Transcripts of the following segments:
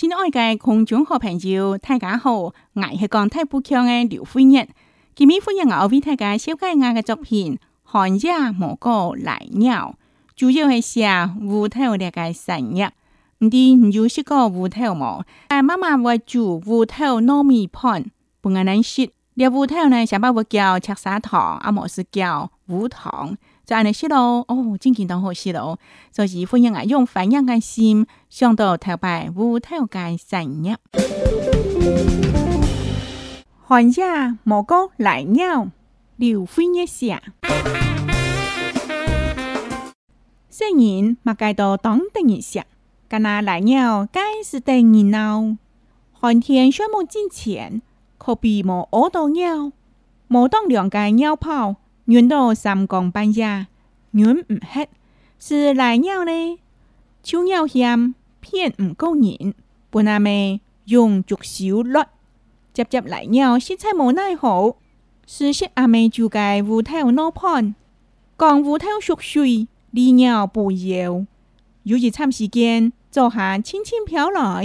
亲爱的观众和朋友，大家好，我是讲太富强的刘辉日。今日欢迎我为大家写几下的作品《寒夜无哥来鸟》，主要是写芋头嘅生日。唔知你有食过芋头冇？诶，妈妈会煮芋头糯米饭，不可能食。条芋头呢，上边会叫赤砂糖，啊，冇是叫无糖。就安尼寫咯，哦，真見當好寫咯，所以歡迎我用翻譯嘅心，上到頭擺舞頭嘅產業。寒夜蘑菇來鳥，劉歡一下。雖然物界到當等一下，但那來鳥皆是等熱鬧。寒天雪幕之前，可比無學到鳥，無當兩間鳥跑。人到三更半夜，人唔吃，是来尿呢？秋尿嫌片唔够本阿妹用竹手落，接接来尿实在无奈何，是些阿妹就该芋头脑片，讲芋头熟水，利尿不药，有一餐时间，早下轻轻飘来，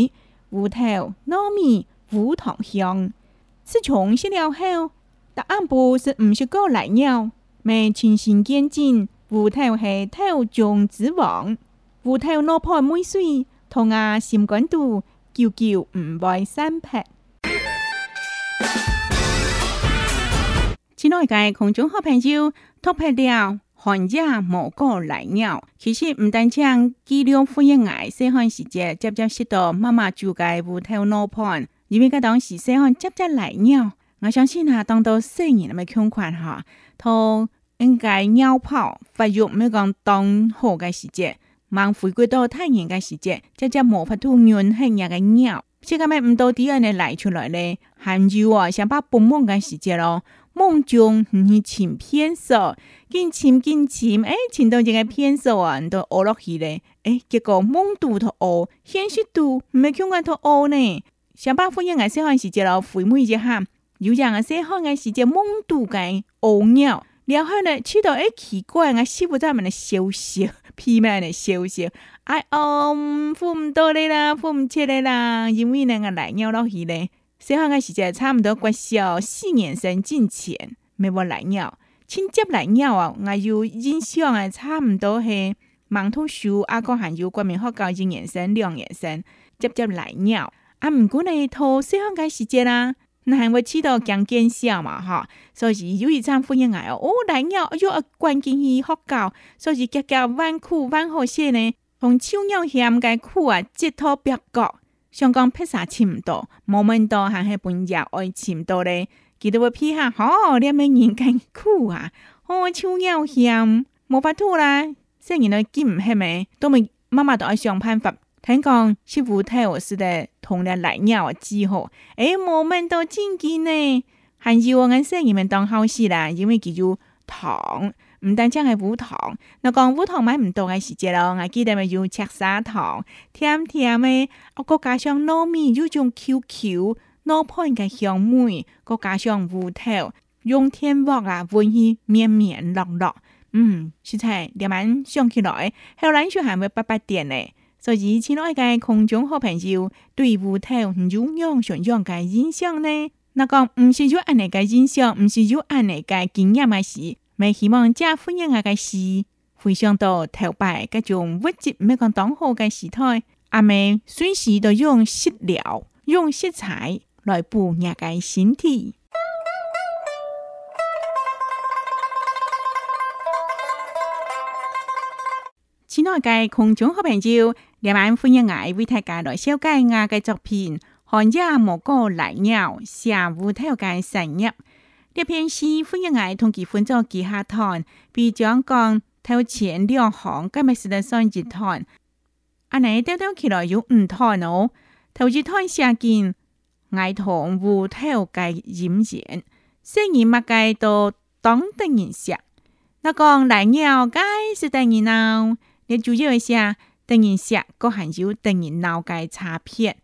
芋头糯米五糖香，吃从食了后。答案部是毋是过来鸟，咪循序渐进。芋头系头中之王，芋头落破每水，同啊心肝度，久久唔会散劈。亲爱嘅空中好朋友，脱皮了，寒夜无果来了。其实唔单止肌肉发炎癌，细汉时节接接识到妈妈煮嘅芋头落破，因为嗰当时细汉接接来了。我相信他当到四年那么穷困哈，他应该尿泡发育没有讲当好的时节，忙回归到太年的时节，只只无法通运，很野嘅鸟，现在咪唔到第二个来出来咧。杭州啊，想把本梦嘅时节咯，梦中你请偏少，见情见情，哎，请到一个偏少啊，都饿落去咧，哎，结果梦都他饿，现实都没穷惯他饿呢。想把富人嘅生活时节咯，回味一下。有像啊，说好个时间梦到跟乌鸟，然后呢，去到奇怪，我媳妇在门内笑笑，屁门的笑笑，哎哦，富唔到嘞啦，富唔起嘞啦，因为呢，我来尿落去嘞。说好个时间差不多过少四年生进前，没我来尿，直接来尿啊！我有印象啊，差不多是盲通树阿哥还有关门好搞，四年生、两年生，接接来尿啊！毋管你套说好个时间啦。那还会起到强见效嘛？哈，所以有一场婚姻来哦，哦，来鸟哎哟，关键去学教，所以家家弯曲弯好些呢。从手鸟嫌该苦啊，寄套别个，香港披萨吃唔到，无门到还是半夜爱吃到嘞？记得我批下好好念咩人间苦啊，哦，手鸟嫌冇法兔啦。少来嘞，金系咪？都咪妈都在上办法。听讲，师傅太学时的同了来鸟之后，哎，我们都真见呢。还是我眼生你们当好事啦，因为佮要糖，唔单正系无糖。那讲无糖买唔到个时节咯，我记得咪要赤砂糖。甜甜咪，我佮加上糯米要种 Q Q 糯米个香味，佮加上芋头用甜薄啊，闻起绵绵糯糯。嗯，实在点蛮想起来，后来就还会八八点呢。所以，亲爱的空中好朋友，对舞台唔有样样样的印象呢？那个唔是有按嚟个印象，唔是有按嚟个经验，咪是咪希望真欢迎嘅事。回想到头摆，各种物质咩讲当好的时代，阿妹随时都用食疗、用食材来补牙个身体。亲爱的空中好朋友。两岸欢迎爱为大家来小解我嘅作品《寒夜蘑菇来鸟》下午体育嘅深入。呢篇詩歡迎愛同其分作幾下堂，比將講頭前兩行今日是得上一堂，阿你兜兜起來有五堂哦。頭一堂寫見愛同胡頭嘅演員，雖然物界都當得人寫，那講來鳥解是得人鬧，你主要一下。等人写，各含有等人了解差别。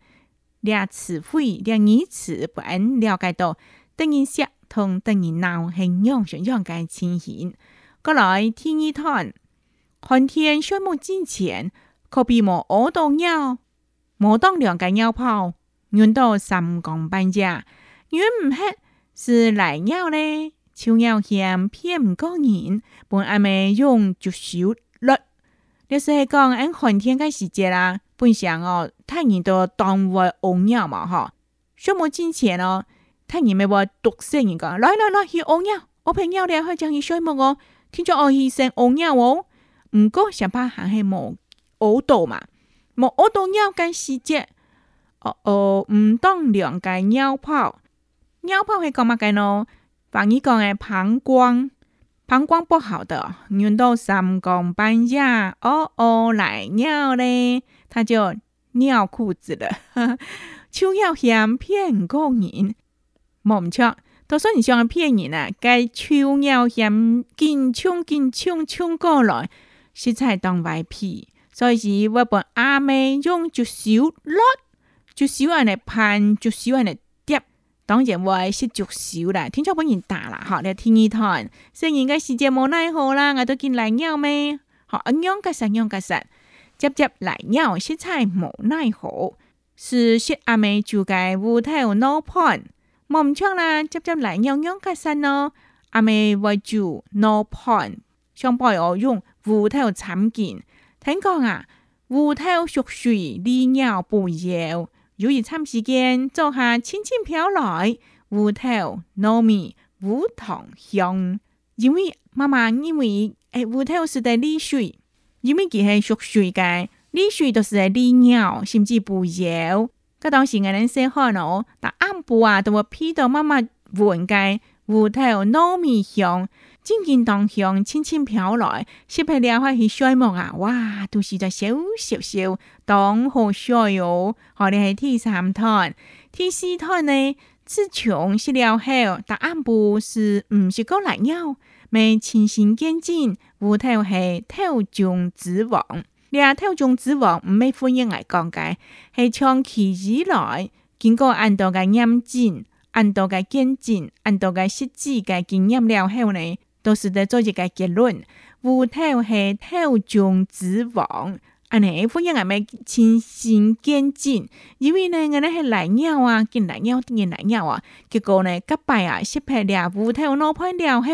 俩词汇，俩意词不了解到，等人写同等人闹是样样样个情形。过来听一谈，寒天雪幕之前，可比莫屙到鸟，莫当两个鸟泡，尿到三更半家。尿唔黑是赖尿呢？臭尿嫌偏唔过人，本爱咪用就手落。你是讲俺寒天嘅时节啦，本上哦，太人都当为红鸟嘛吼，小冇金钱哦，太人咪话毒死人讲，来来来，去红鸟，我朋友咧去将伊小木哦，听咗我去生红鸟哦，毋过上怕还系冇乌道嘛，冇乌道鸟嘅时节，哦哦，毋当两个鸟泡，鸟泡系讲乜嘅咯？反而讲嘅膀胱。膀胱不好的，运到三更半夜，哦哦来尿嘞，他就尿裤子了。就 尿嫌骗过人，莫唔错。都说你像骗人啊，该就尿嫌进冲进冲冲过来，实在当外皮。所以我本阿妹用就少落，就少安尼喷，就少安尼。当然会识足少啦，天窗本人打啦，学你天耳谈，虽然嘅世界冇奈何啦，我都见来尿咩，好，阿娘嘅实，阿娘嘅实，接接赖尿识猜冇奈何，是说阿妹就该乌头脑判，望唔穿啦，接接赖尿阿娘嘅实咯，阿妹为著脑判，想帮我用乌头参见，听讲啊，乌头熟水利尿不尿。煮热参时间，做下青青飘来，芋头、糯米、五糖香。因为妈妈认为诶芋头是在利水，因为佮系熟水嘅，利水都是在利尿，甚至不尿。佮当时嘅人生活哦，但暗部啊，都会批到妈妈换嘅。芋头糯米香，阵阵芳香轻轻飘来，吸起料来是水木啊！哇，都是在小小小当好笑哟！后的是第三汤，第四汤呢？只尝吃了后，答案部是唔是讲难咬，没清新干净。芋头是头中之王，俩头中之王唔咪欢迎嚟讲解，系长期以来经过很多嘅研究。按照个见证、按多个实际个经验了后呢，都是在做一个结论：，舞头系头中之王。安尼，欢迎物咪亲身见证。因为呢，人呢系赖尿啊，见赖尿，见赖尿啊，结果呢，隔拜啊失败了舞头脑破了后，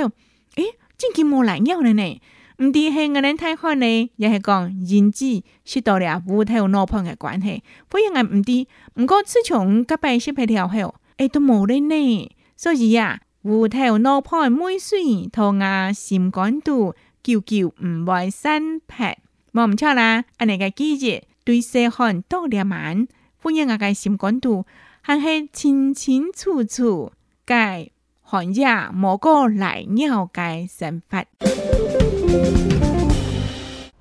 诶，竟然无赖尿了呢！唔知系个人太好呢，也是讲认知失到了舞头脑破个关系，反而物唔知。不过自从隔拜失败了后，哎都冇咧呢。所以啊，芋頭老派妹水，頭牙心肝肚，久久唔會散撇。冇唔錯啦，我哋嘅季節對細漢多了慢，歡迎我嘅心肝肚，還係清清楚楚嘅寒夜冇個來鳥嘅生法。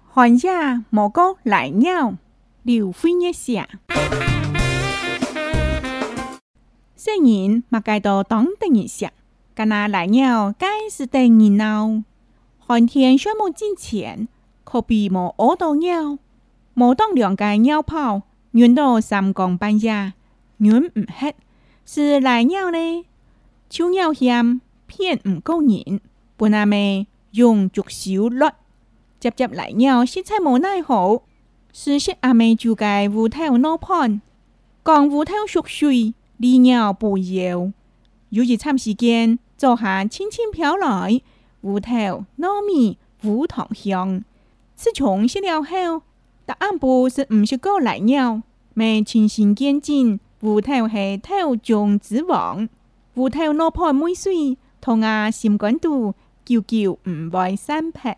寒夜冇個來鳥，劉飛一下。些人嘛街到當的人食，干那來鳥街是的人鬧。寒天雪冇進前，可比冇餓到鳥，冇當兩間鳥跑，遠到三更半夜，遠唔黑，是來鳥呢？秋鳥嫌偏唔夠人，本阿妹用竹手落，接接來鳥實在冇奈好，事實阿妹就該烏頭鬧盤，講烏頭熟水。利尿不尿？有一餐时间，早霞轻轻飘来，芋头糯米糊糖香。吃穷些了后，答案不是五十个来尿，没清新干净，芋头系头中之王，芋头萝卜美水，同阿心甘度，久久唔会散撇。